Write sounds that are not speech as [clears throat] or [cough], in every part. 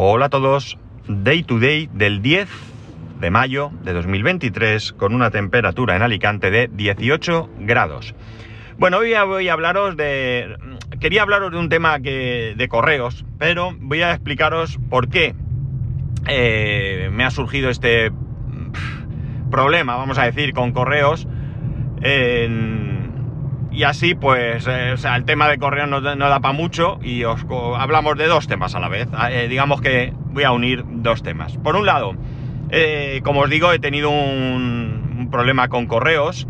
Hola a todos, Day to Day del 10 de mayo de 2023 con una temperatura en Alicante de 18 grados. Bueno, hoy voy a hablaros de... Quería hablaros de un tema que, de correos, pero voy a explicaros por qué eh, me ha surgido este problema, vamos a decir, con correos. Y así, pues, eh, el tema de correos no, da para mucho y os hablamos de dos temas a la vez. Eh, digamos que voy a unir dos temas. Por un lado, como os digo, he tenido un, problema con correos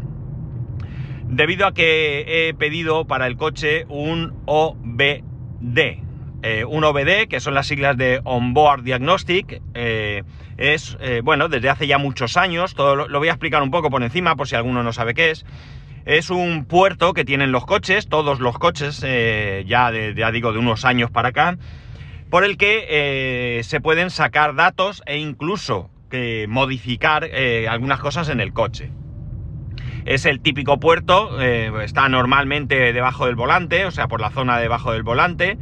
debido a que he pedido para el coche un OBD. Eh, un OBD, que son las siglas de Onboard Diagnostic, eh, es, eh, bueno, desde hace ya muchos años, todo lo, voy a explicar un poco por encima, por si alguno no sabe qué es. Es un puerto que tienen los coches, todos los coches, ya, de, digo, de unos años para acá, por el que se pueden sacar datos e incluso modificar algunas cosas en el coche. Es el típico puerto, está normalmente debajo del volante, o sea, por la zona debajo del volante,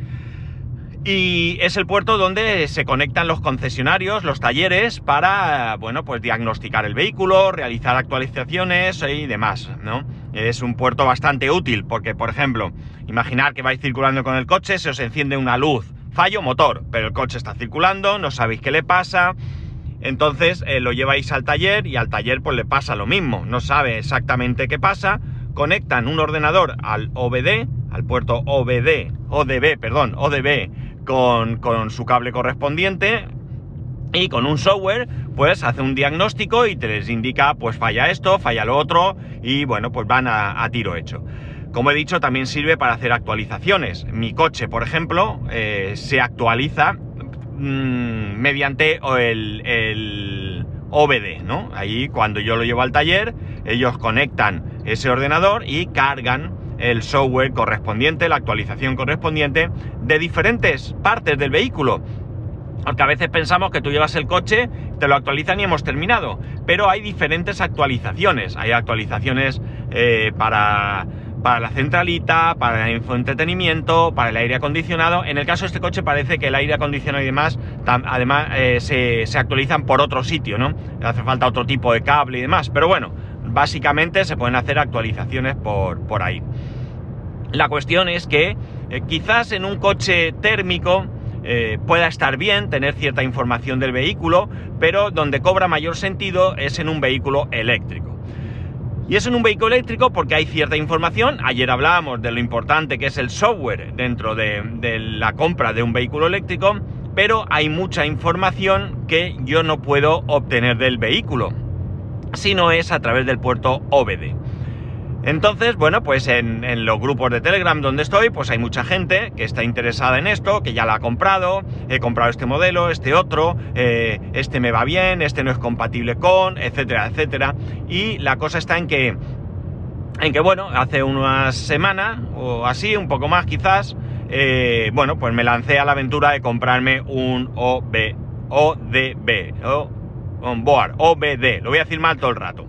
y es el puerto donde se conectan los concesionarios, los talleres, para, bueno, pues diagnosticar el vehículo, realizar actualizaciones y demás, ¿no? Es un puerto bastante útil porque, por ejemplo, imaginar que vais circulando con el coche, se os enciende una luz, fallo motor, pero el coche está circulando, no sabéis qué le pasa, entonces eh, lo lleváis al taller y al taller pues le pasa lo mismo, no sabe exactamente qué pasa, conectan un ordenador al OBD, al puerto OBD, ODB, perdón, ODB, con, su cable correspondiente y con un software pues hace un diagnóstico y te les indica pues falla esto, falla lo otro y bueno pues van a, tiro hecho. Como he dicho también sirve para hacer actualizaciones. Mi coche por ejemplo eh, se actualiza mm, mediante el, el OBD, ¿no? Ahí cuando yo lo llevo al taller ellos conectan ese ordenador y cargan el software correspondiente, la actualización correspondiente de diferentes partes del vehículo. Porque a veces pensamos que tú llevas el coche, te lo actualizan y hemos terminado. Pero hay diferentes actualizaciones. Hay actualizaciones eh, para, para la centralita, para el infoentretenimiento, para el aire acondicionado. En el caso de este coche parece que el aire acondicionado y demás, además eh, se, se, actualizan por otro sitio, ¿no? Hace falta otro tipo de cable y demás. Pero bueno, básicamente se pueden hacer actualizaciones por, por ahí. La cuestión es que eh, quizás en un coche térmico eh, pueda estar bien tener cierta información del vehículo, pero donde cobra mayor sentido es en un vehículo eléctrico. Y es en un vehículo eléctrico porque hay cierta información. Ayer hablábamos de lo importante que es el software dentro de, de la compra de un vehículo eléctrico, pero hay mucha información que yo no puedo obtener del vehículo si no es a través del puerto OBD. Entonces, bueno, pues en, los grupos de Telegram donde estoy, pues hay mucha gente que está interesada en esto, que ya la ha comprado, he comprado este modelo, este otro, eh, este me va bien, este no es compatible con, etcétera, etcétera. Y la cosa está en que, en que bueno, hace unas semanas o así, un poco más quizás, eh, bueno, pues me lancé a la aventura de comprarme un OB, ODB, o Onboard, OBD, lo voy a decir mal todo el rato.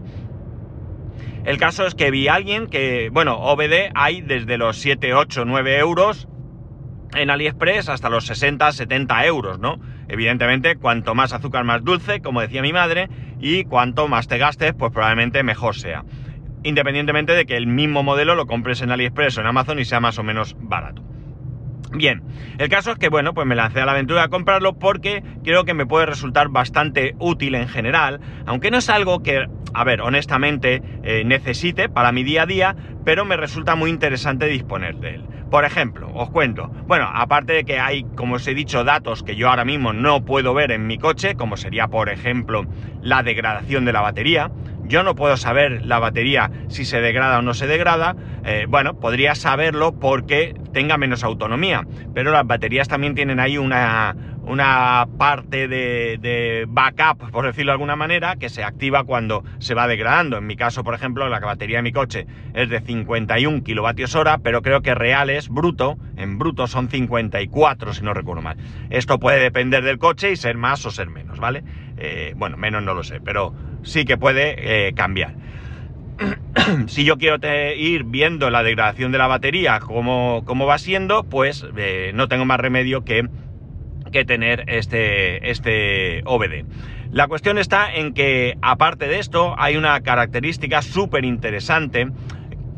El caso es que vi a alguien que, bueno, OBD hay desde los 7, 8, 9 euros en AliExpress hasta los 60, 70 euros, ¿no? Evidentemente, cuanto más azúcar más dulce, como decía mi madre, y cuanto más te gastes, pues probablemente mejor sea. Independientemente de que el mismo modelo lo compres en AliExpress o en Amazon y sea más o menos barato. Bien, el caso es que, bueno, pues me lancé a la aventura a comprarlo porque creo que me puede resultar bastante útil en general, aunque no es algo que, a ver, honestamente eh, necesite para mi día a día, pero me resulta muy interesante disponer de él. Por ejemplo, os cuento, bueno, aparte de que hay, como os he dicho, datos que yo ahora mismo no puedo ver en mi coche, como sería, por ejemplo, la degradación de la batería, yo no puedo saber la batería si se degrada o no se degrada. Eh, bueno, podría saberlo porque tenga menos autonomía. Pero las baterías también tienen ahí una, una parte de, backup, por decirlo de alguna manera, que se activa cuando se va degradando. En mi caso, por ejemplo, la batería de mi coche es de 51 kilovatios hora, pero creo que reales, bruto, en bruto son 54, si no recuerdo mal. Esto puede depender del coche y ser más o ser menos, ¿vale? Eh, bueno, menos no lo sé, pero sí que puede eh, cambiar. [coughs] si yo quiero ir viendo la degradación de la batería, cómo, cómo va siendo, pues eh, no tengo más remedio que que tener este, este OBD. La cuestión está en que, aparte de esto, hay una característica súper interesante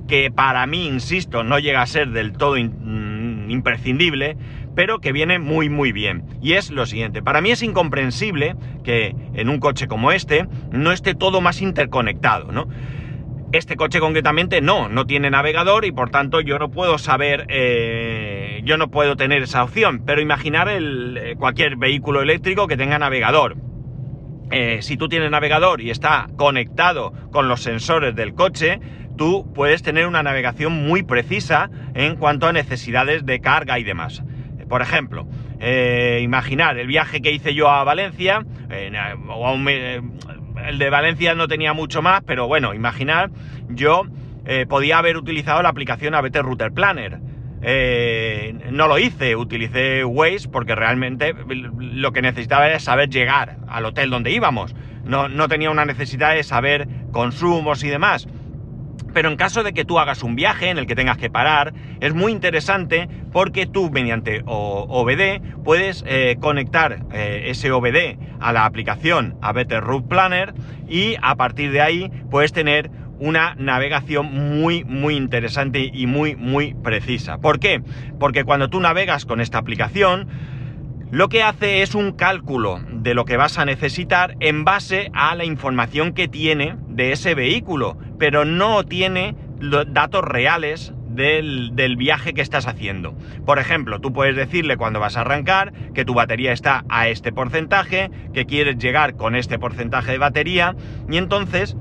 que para mí, insisto, no llega a ser del todo mm, imprescindible, pero que viene muy muy bien. Y es lo siguiente, para mí es incomprensible que en un coche como este no esté todo más interconectado, ¿no? Este coche concretamente no, no tiene navegador y por tanto yo no puedo saber, eh, yo no puedo tener esa opción, pero imaginar el, eh, cualquier vehículo eléctrico que tenga navegador. Eh, si tú tienes navegador y está conectado con los sensores del coche, tú puedes tener una navegación muy precisa en cuanto a necesidades de carga y demás. Por ejemplo, imaginar el viaje que hice yo a Valencia, eh, el de Valencia no tenía mucho más, pero bueno, imaginar, yo podía haber utilizado la aplicación ABT Router Planner. no lo hice, utilicé Waze porque realmente lo que necesitaba era saber llegar al hotel donde íbamos. No, no tenía una necesidad de saber consumos y demás. Pero en caso de que tú hagas un viaje en el que tengas que parar, es muy interesante porque tú mediante OBD puedes eh, conectar eh, ese OBD a la aplicación a Better Route Planner y a partir de ahí puedes tener una navegación muy muy interesante y muy muy precisa. ¿Por qué? Porque cuando tú navegas con esta aplicación, lo que hace es un cálculo de lo que vas a necesitar en base a la información que tiene de ese vehículo, pero no tiene datos reales del, viaje que estás haciendo. Por ejemplo, tú puedes decirle cuando vas a arrancar que tu batería está a este porcentaje, que quieres llegar con este porcentaje de batería, y entonces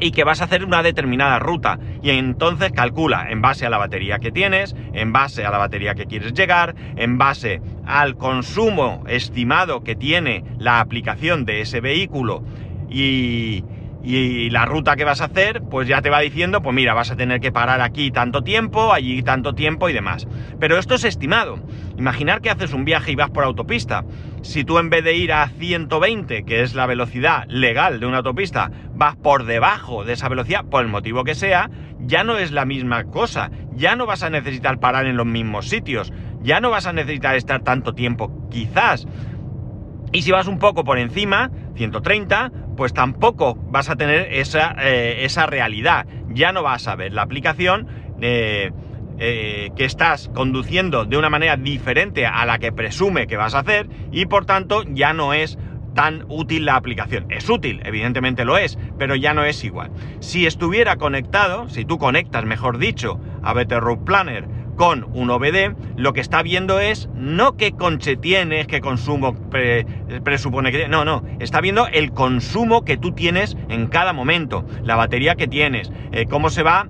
y que vas a hacer una determinada ruta. Y entonces calcula en base a la batería que tienes, en base a la batería que quieres llegar, en base al consumo estimado que tiene la aplicación de ese vehículo y, y la ruta que vas a hacer, pues ya te va diciendo, pues mira, vas a tener que parar aquí tanto tiempo, allí tanto tiempo y demás. Pero esto es estimado. Imaginar que haces un viaje y vas por autopista. Si tú en vez de ir a 120, que es la velocidad legal de una autopista, vas por debajo de esa velocidad, por el motivo que sea, ya no es la misma cosa. Ya no vas a necesitar parar en los mismos sitios. Ya no vas a necesitar estar tanto tiempo, quizás. Y si vas un poco por encima, 130, pues tampoco vas a tener esa, eh, esa realidad. Ya no vas a ver la aplicación eh, eh, que estás conduciendo de una manera diferente a la que presume que vas a hacer y por tanto ya no es tan útil la aplicación. Es útil, evidentemente lo es, pero ya no es igual. Si estuviera conectado, si tú conectas, mejor dicho, a Better Route Planner con un OBD, lo que está viendo es no qué conche tienes, qué consumo presupone que No, no, está viendo el consumo que tú tienes en cada momento, la batería que tienes, eh, cómo se va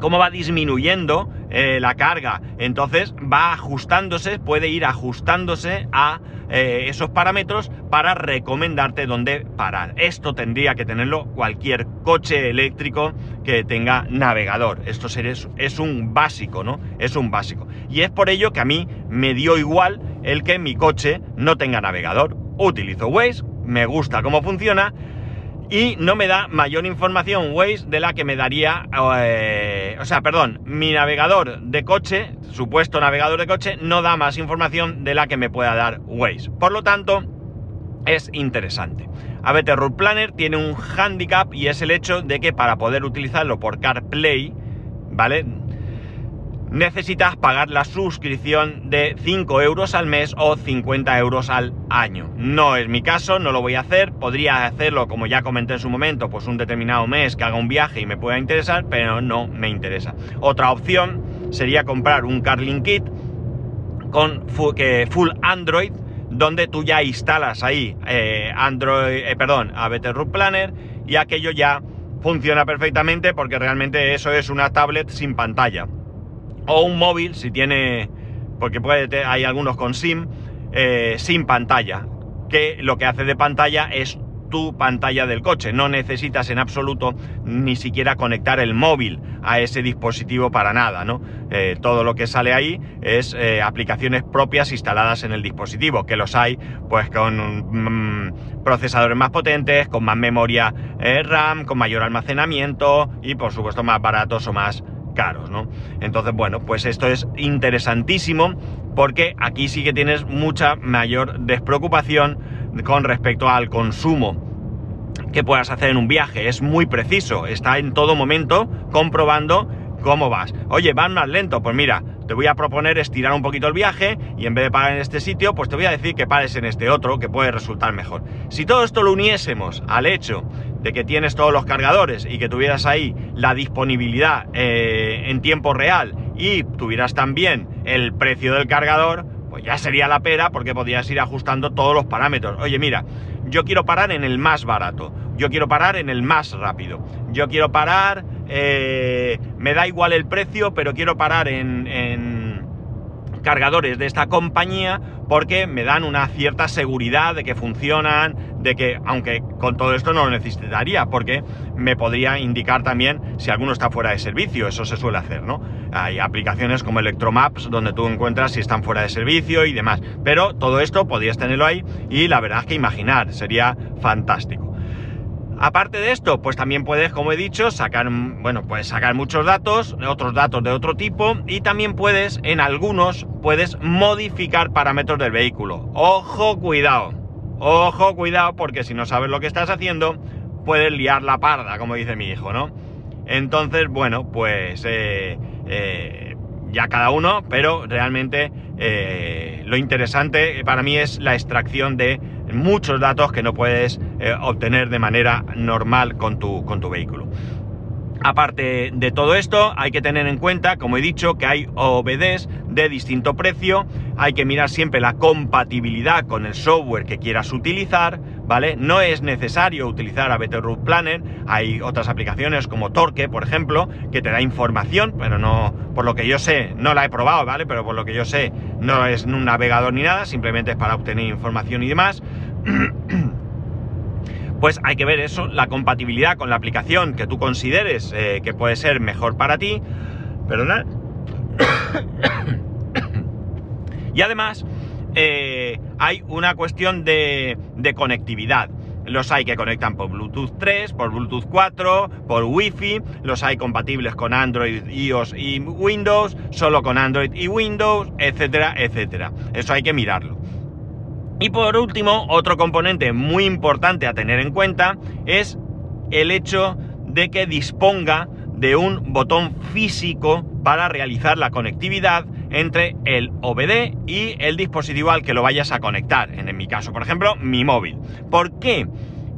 cómo va disminuyendo eh, la carga. Entonces va ajustándose, puede ir ajustándose a eh, esos parámetros para recomendarte dónde parar. Esto tendría que tenerlo cualquier coche eléctrico que tenga navegador. Esto es un básico, ¿no? Es un básico. Y es por ello que a mí me dio igual el que mi coche no tenga navegador. Utilizo Waze, me gusta cómo funciona y no me da mayor información Waze de la que me daría, eh, o sea, perdón, mi navegador de coche, supuesto navegador de coche, no da más información de la que me pueda dar Waze. Por lo tanto, es interesante. ABT Route Planner tiene un handicap y es el hecho de que para poder utilizarlo por CarPlay, ¿vale? necesitas pagar la suscripción de 5 euros al mes o 50 euros al año. No es mi caso, no lo voy a hacer. Podría hacerlo, como ya comenté en su momento, pues un determinado mes que haga un viaje y me pueda interesar, pero no me interesa. Otra opción sería comprar un Carlin Kit con full Android, donde tú ya instalas ahí eh, Android, eh, perdón, a Better Root Planner y aquello ya funciona perfectamente porque realmente eso es una tablet sin pantalla. O un móvil si tiene, porque puede, hay algunos con SIM, eh, sin pantalla, que lo que hace de pantalla es tu pantalla del coche. No necesitas en absoluto ni siquiera conectar el móvil a ese dispositivo para nada, ¿no? Eh, todo lo que sale ahí es eh, aplicaciones propias instaladas en el dispositivo, que los hay pues con mm, procesadores más potentes, con más memoria RAM, con mayor almacenamiento y por supuesto más baratos o más caros, ¿no? Entonces, bueno, pues esto es interesantísimo porque aquí sí que tienes mucha mayor despreocupación con respecto al consumo que puedas hacer en un viaje. Es muy preciso, está en todo momento comprobando cómo vas. Oye, van más lento, pues mira, te voy a proponer estirar un poquito el viaje y en vez de parar en este sitio, pues te voy a decir que pares en este otro, que puede resultar mejor. Si todo esto lo uniésemos al hecho de que tienes todos los cargadores y que tuvieras ahí la disponibilidad eh, en tiempo real y tuvieras también el precio del cargador, pues ya sería la pera porque podrías ir ajustando todos los parámetros. Oye, mira, yo quiero parar en el más barato, yo quiero parar en el más rápido, yo quiero parar, eh, me da igual el precio, pero quiero parar en cargadores de esta compañía porque me dan una cierta seguridad de que funcionan, de que, aunque con todo esto no lo necesitaría, porque me podría indicar también si alguno está fuera de servicio, eso se suele hacer, ¿no? Hay aplicaciones como Electromaps donde tú encuentras si están fuera de servicio y demás, pero todo esto podrías tenerlo ahí y la verdad es que imaginar, sería fantástico. Aparte de esto, pues también puedes, como he dicho, sacar, bueno, puedes sacar muchos datos, otros datos de otro tipo, y también puedes, en algunos, puedes modificar parámetros del vehículo. Ojo, cuidado. Ojo, cuidado, porque si no sabes lo que estás haciendo, puedes liar la parda, como dice mi hijo, ¿no? Entonces, bueno, pues eh, eh, ya cada uno, pero realmente eh, lo interesante para mí es la extracción de muchos datos que no puedes obtener de manera normal con tu, con tu vehículo. Aparte de todo esto, hay que tener en cuenta, como he dicho, que hay OBDs de distinto precio, hay que mirar siempre la compatibilidad con el software que quieras utilizar, ¿vale? No es necesario utilizar a Better Planner, hay otras aplicaciones como Torque, por ejemplo, que te da información, pero no, por lo que yo sé, no la he probado, ¿vale? Pero por lo que yo sé, no es un navegador ni nada, simplemente es para obtener información y demás. [clears throat] pues hay que ver eso, la compatibilidad con la aplicación que tú consideres eh, que puede ser mejor para ti. Perdona. [coughs] y además, eh, hay una cuestión de, de, conectividad. Los hay que conectan por Bluetooth 3, por Bluetooth 4, por Wi-Fi, los hay compatibles con Android, iOS y Windows, solo con Android y Windows, etcétera, etcétera. Eso hay que mirarlo. Y por último, otro componente muy importante a tener en cuenta es el hecho de que disponga de un botón físico para realizar la conectividad entre el OBD y el dispositivo al que lo vayas a conectar. En mi caso, por ejemplo, mi móvil. ¿Por qué?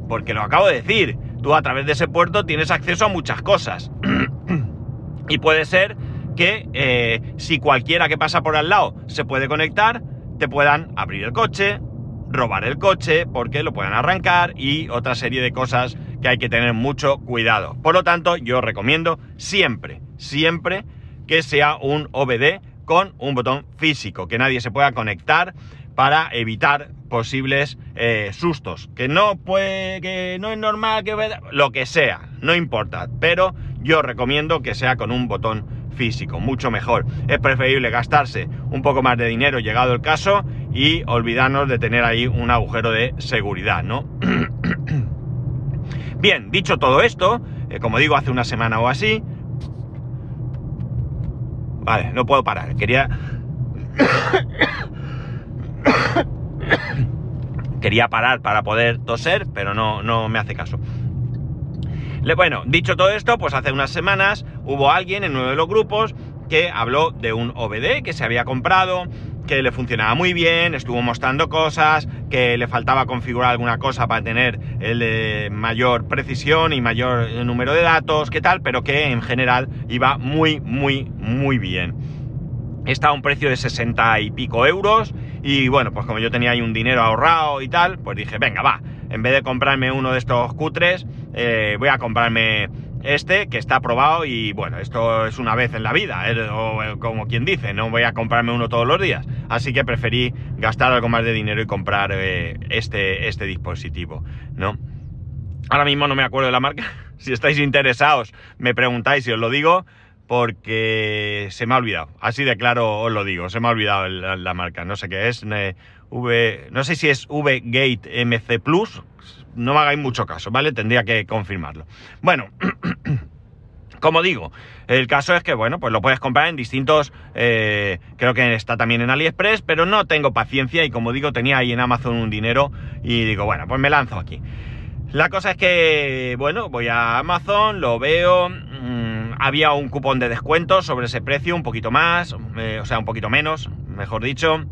Porque lo acabo de decir. Tú a través de ese puerto tienes acceso a muchas cosas. [clears throat] y puede ser que eh, si cualquiera que pasa por al lado se puede conectar, te puedan abrir el coche, robar el coche porque lo pueden arrancar y otra serie de cosas que hay que tener mucho cuidado. Por lo tanto, yo recomiendo siempre, siempre que sea un OBD con un botón físico, que nadie se pueda conectar para evitar posibles eh, sustos. Que no puede, que no es normal, que lo que sea, no importa. Pero yo recomiendo que sea con un botón físico, mucho mejor. Es preferible gastarse un poco más de dinero llegado el caso y olvidarnos de tener ahí un agujero de seguridad, ¿no? [clears throat] Bien, dicho todo esto, eh, como digo, hace una semana o así... Vale, no puedo parar, quería... quería parar para poder toser, pero no, no me hace caso. Bueno, dicho todo esto, pues hace unas semanas hubo alguien en uno de los grupos que habló de un OBD que se había comprado, que le funcionaba muy bien, estuvo mostrando cosas, que le faltaba configurar alguna cosa para tener el mayor precisión y mayor número de datos, que tal, pero que en general iba muy, muy, muy bien. Está a un precio de 60 y pico euros y bueno, pues como yo tenía ahí un dinero ahorrado y tal, pues dije, venga, va, en vez de comprarme uno de estos cutres, eh, voy a comprarme este que está aprobado y bueno, esto es una vez en la vida, ¿eh? eh, como quien dice, no voy a comprarme uno todos los días. Así que preferí gastar algo más de dinero y comprar eh, este, este dispositivo, ¿no? Ahora mismo no me acuerdo de la marca. [laughs] Si estáis interesados, me preguntáis y os lo digo, porque se me ha olvidado. Así de claro os lo digo, se me ha olvidado la, marca. No sé qué es. v, no sé si es V-Gate MC Plus. No me hagáis mucho caso, ¿vale? Tendría que confirmarlo. Bueno. [clears throat] Como digo, el caso es que, bueno, pues lo puedes comprar en distintos, eh, creo que está también en AliExpress, pero no tengo paciencia y como digo, tenía ahí en Amazon un dinero y digo, bueno, pues me lanzo aquí. La cosa es que, bueno, voy a Amazon, lo veo, mmm, había un cupón de descuento sobre ese precio, un poquito más, eh, o sea, un poquito menos, mejor dicho.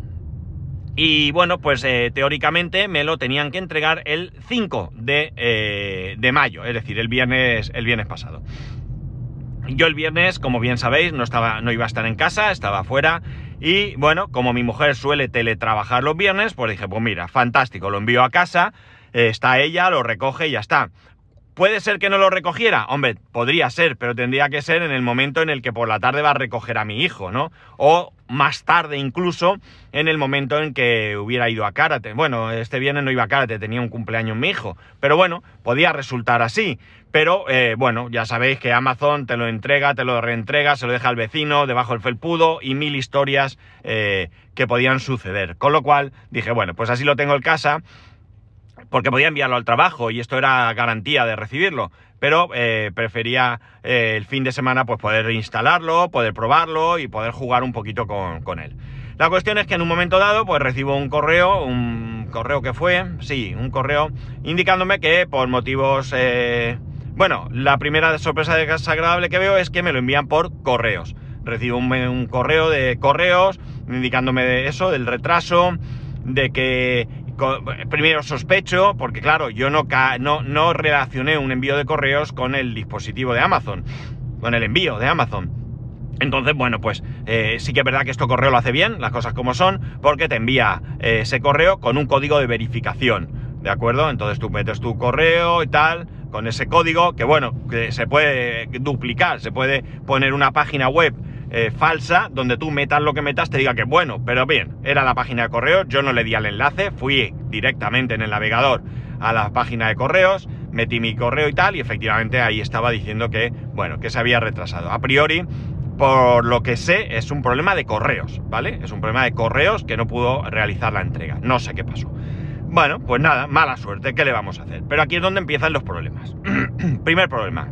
Y bueno, pues eh, teóricamente me lo tenían que entregar el 5 de, eh, de mayo, es decir, el viernes, el viernes pasado. Yo el viernes, como bien sabéis, no, estaba, no iba a estar en casa, estaba fuera. Y bueno, como mi mujer suele teletrabajar los viernes, pues dije, pues mira, fantástico, lo envío a casa, eh, está ella, lo recoge y ya está. ¿Puede ser que no lo recogiera? Hombre, podría ser, pero tendría que ser en el momento en el que por la tarde va a recoger a mi hijo, ¿no? O más tarde incluso, en el momento en que hubiera ido a karate. Bueno, este viernes no iba a karate, tenía un cumpleaños mi hijo. Pero bueno, podía resultar así. Pero eh, bueno, ya sabéis que Amazon te lo entrega, te lo reentrega, se lo deja al vecino, debajo del felpudo y mil historias eh, que podían suceder. Con lo cual dije, bueno, pues así lo tengo en casa porque podía enviarlo al trabajo y esto era garantía de recibirlo, pero eh, prefería eh, el fin de semana pues poder instalarlo, poder probarlo y poder jugar un poquito con, con, él. La cuestión es que en un momento dado pues recibo un correo, un correo que fue, sí, un correo indicándome que por motivos... Eh, bueno, la primera sorpresa desagradable que veo es que me lo envían por correos. Recibo un, un correo de correos indicándome de eso, del retraso, de que primero sospecho, porque claro, yo no, no, no relacioné un envío de correos con el dispositivo de Amazon, con el envío de Amazon. Entonces, bueno, pues eh, sí que es verdad que esto correo lo hace bien, las cosas como son, porque te envía eh, ese correo con un código de verificación, ¿de acuerdo? Entonces tú metes tu correo y tal, con ese código, que bueno, que se puede duplicar, se puede poner una página web eh, falsa, donde tú metas lo que metas, te diga que bueno, pero bien, era la página de correos, yo no le di al enlace, fui directamente en el navegador a la página de correos, metí mi correo y tal, y efectivamente ahí estaba diciendo que, bueno, que se había retrasado. A priori, por lo que sé, es un problema de correos, ¿vale? Es un problema de correos que no pudo realizar la entrega. No sé qué pasó. Bueno, pues nada, mala suerte, ¿qué le vamos a hacer? Pero aquí es donde empiezan los problemas. [clears throat] Primer problema.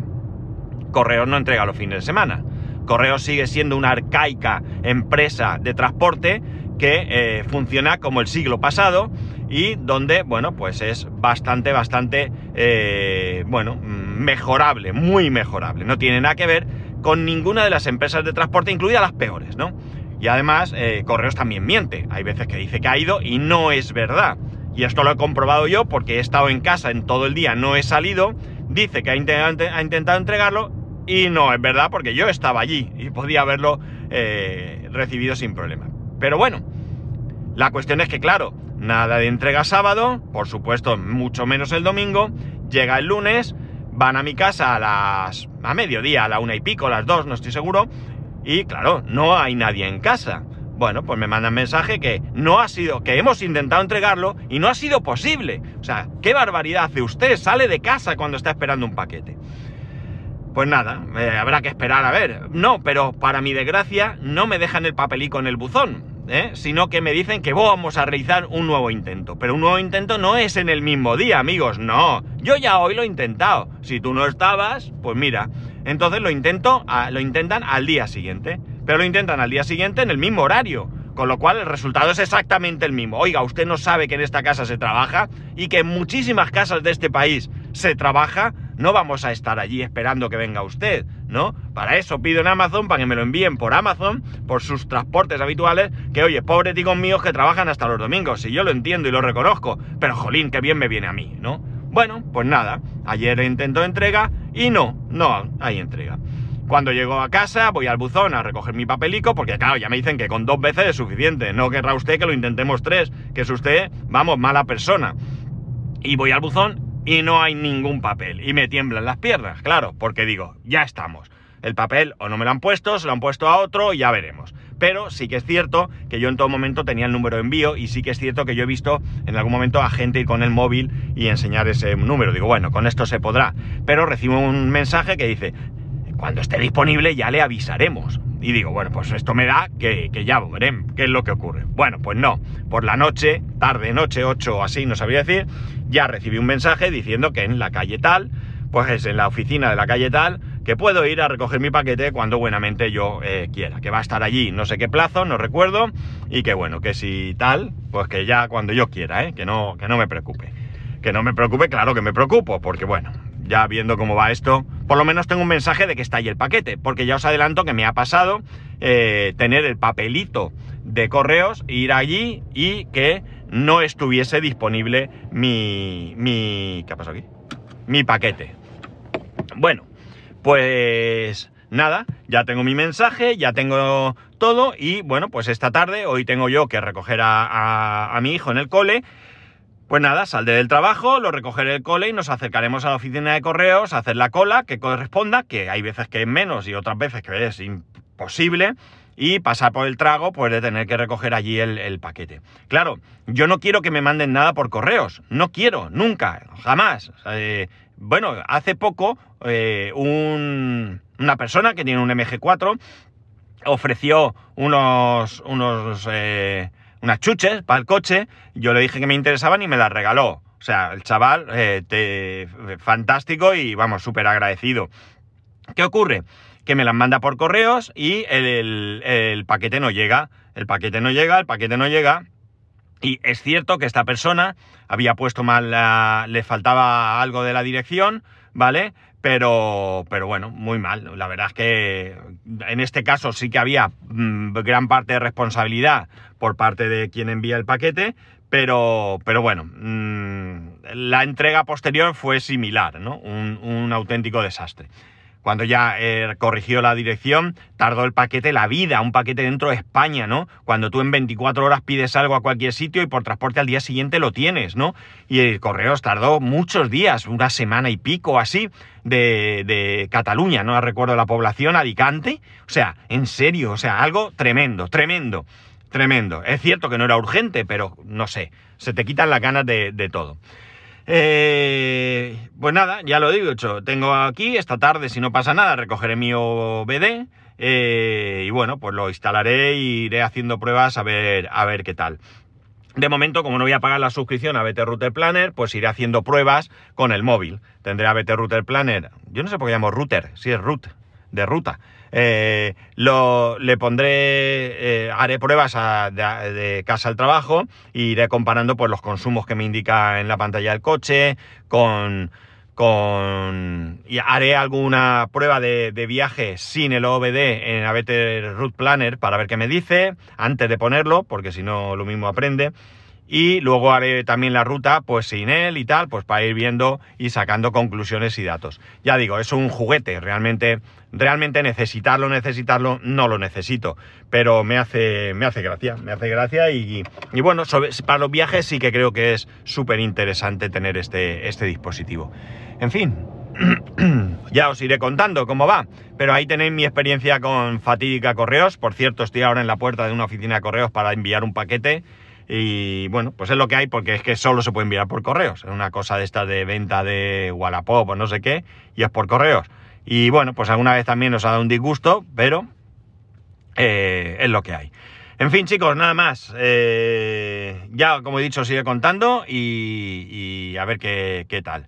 Correos no entrega los fines de semana. Correos sigue siendo una arcaica empresa de transporte que eh, funciona como el siglo pasado y donde, bueno, pues es bastante, bastante, eh, bueno, mejorable, muy mejorable. No tiene nada que ver con ninguna de las empresas de transporte, incluidas las peores, ¿no? Y además, eh, Correos también miente. Hay veces que dice que ha ido y no es verdad. Y esto lo he comprobado yo porque he estado en casa en todo el día, no he salido. Dice que ha intentado, ha intentado entregarlo y no, es verdad, porque yo estaba allí y podía haberlo eh, recibido sin problema. Pero bueno, la cuestión es que, claro, nada de entrega sábado, por supuesto, mucho menos el domingo, llega el lunes, van a mi casa a las. a mediodía, a la una y pico, a las dos, no estoy seguro, y claro, no hay nadie en casa. Bueno, pues me mandan mensaje que no ha sido, que hemos intentado entregarlo y no ha sido posible. O sea, qué barbaridad hace usted, sale de casa cuando está esperando un paquete. Pues nada, eh, habrá que esperar a ver. No, pero para mi desgracia no me dejan el papelico en el buzón, ¿eh? sino que me dicen que vamos a realizar un nuevo intento. Pero un nuevo intento no es en el mismo día, amigos, no. Yo ya hoy lo he intentado. Si tú no estabas, pues mira. Entonces lo intento, lo intentan al día siguiente. Pero lo intentan al día siguiente en el mismo horario. Con lo cual el resultado es exactamente el mismo. Oiga, usted no sabe que en esta casa se trabaja y que en muchísimas casas de este país se trabaja no vamos a estar allí esperando que venga usted, ¿no? Para eso pido en Amazon, para que me lo envíen por Amazon, por sus transportes habituales, que oye, pobres ticos míos que trabajan hasta los domingos, si yo lo entiendo y lo reconozco, pero jolín, qué bien me viene a mí, ¿no? Bueno, pues nada, ayer intento entrega y no, no hay entrega. Cuando llego a casa, voy al buzón a recoger mi papelico, porque claro, ya me dicen que con dos veces es suficiente. No querrá usted que lo intentemos tres, que es usted, vamos, mala persona. Y voy al buzón y no hay ningún papel. Y me tiemblan las piernas, claro, porque digo, ya estamos. El papel o no me lo han puesto, se lo han puesto a otro ya veremos. Pero sí que es cierto que yo en todo momento tenía el número de envío y sí que es cierto que yo he visto en algún momento a gente ir con el móvil y enseñar ese número. Digo, bueno, con esto se podrá. Pero recibo un mensaje que dice, cuando esté disponible ya le avisaremos. Y digo, bueno, pues esto me da que, que ya veremos qué es lo que ocurre. Bueno, pues no. Por la noche, tarde, noche, 8 o así, no sabría decir, ya recibí un mensaje diciendo que en la calle tal, pues es en la oficina de la calle tal, que puedo ir a recoger mi paquete cuando buenamente yo eh, quiera, que va a estar allí no sé qué plazo, no recuerdo, y que bueno, que si tal, pues que ya cuando yo quiera, ¿eh? que, no, que no me preocupe. Que no me preocupe, claro que me preocupo, porque bueno, ya viendo cómo va esto, por lo menos tengo un mensaje de que está ahí el paquete, porque ya os adelanto que me ha pasado eh, tener el papelito de correos, ir allí y que no estuviese disponible mi... mi ¿Qué ha pasado aquí? Mi paquete. Bueno, pues nada, ya tengo mi mensaje, ya tengo todo y bueno, pues esta tarde, hoy tengo yo que recoger a, mi hijo en el cole. Pues nada, saldré del trabajo, lo recogeré el cole y nos acercaremos a la oficina de correos a hacer la cola que corresponda, que hay veces que es menos y otras veces que es imposible, y pasar por el trago, pues de tener que recoger allí el, paquete. Claro, yo no quiero que me manden nada por correos, no quiero, nunca, jamás. Eh, bueno, hace poco eh, una persona que tiene un MG4 ofreció unos, unos, eh, unas chuches para el coche, yo le dije que me interesaban y me las regaló. O sea, el chaval, eh, fantástico y vamos, súper agradecido. ¿Qué ocurre? Que me las manda por correos y el, paquete no llega. El paquete no llega, el paquete no llega. Y es cierto que esta persona había puesto mal, le faltaba algo de la dirección, ¿vale? Pero, pero bueno, muy mal. La verdad es que en este caso sí que había mm, gran parte de responsabilidad por parte de quien envía el paquete, pero, pero bueno, mm, la entrega posterior fue similar, ¿no? un auténtico desastre. Cuando ya eh, corrigió la dirección, tardó el paquete la vida, un paquete dentro de España, ¿no? Cuando tú en 24 horas pides algo a cualquier sitio y por transporte al día siguiente lo tienes, ¿no? Y el correos tardó muchos días, una semana y pico así, de, de Cataluña, no recuerdo la población, Alicante. O sea, en serio, o sea, algo tremendo, tremendo, tremendo. Es cierto que no era urgente, pero no sé, se te quitan las ganas de, de todo. Eh, pues nada, ya lo digo, hecho. Tengo aquí, esta tarde, si no pasa nada, recogeré mi OBD. Eh, y bueno, pues lo instalaré y iré haciendo pruebas a ver, a ver qué tal. De momento, como no voy a pagar la suscripción a BT Router Planner, pues iré haciendo pruebas con el móvil. Tendré a BT Router Planner. Yo no sé por qué llamo router, si es root, de ruta. Eh, lo, le pondré, eh, haré pruebas de, casa al trabajo e iré comparando pues, los consumos que me indica en la pantalla del coche con, con y haré alguna prueba de, viaje sin el OBD en ABT Route Planner para ver qué me dice antes de ponerlo, porque si no lo mismo aprende y luego haré también la ruta pues sin él y tal, pues para ir viendo y sacando conclusiones y datos. Ya digo, es un juguete, realmente realmente necesitarlo, necesitarlo, no lo necesito, pero me hace me hace gracia, me hace gracia y, y bueno, para los viajes sí que creo que es súper interesante tener este este dispositivo. En fin, [clears throat] ya os iré contando cómo va. Pero ahí tenéis mi experiencia con Fatídica Correos. Por cierto, estoy ahora en la puerta de una oficina de correos para enviar un paquete y bueno, pues es lo que hay porque es que solo se puede enviar por correos. Es una cosa de estas de venta de Wallapop o no sé qué, y es por correos. Y bueno, pues alguna vez también nos ha dado un disgusto, pero eh, es lo que hay. En fin, chicos, nada más. Eh, ya, como he dicho, sigue contando y, a ver qué, qué, tal.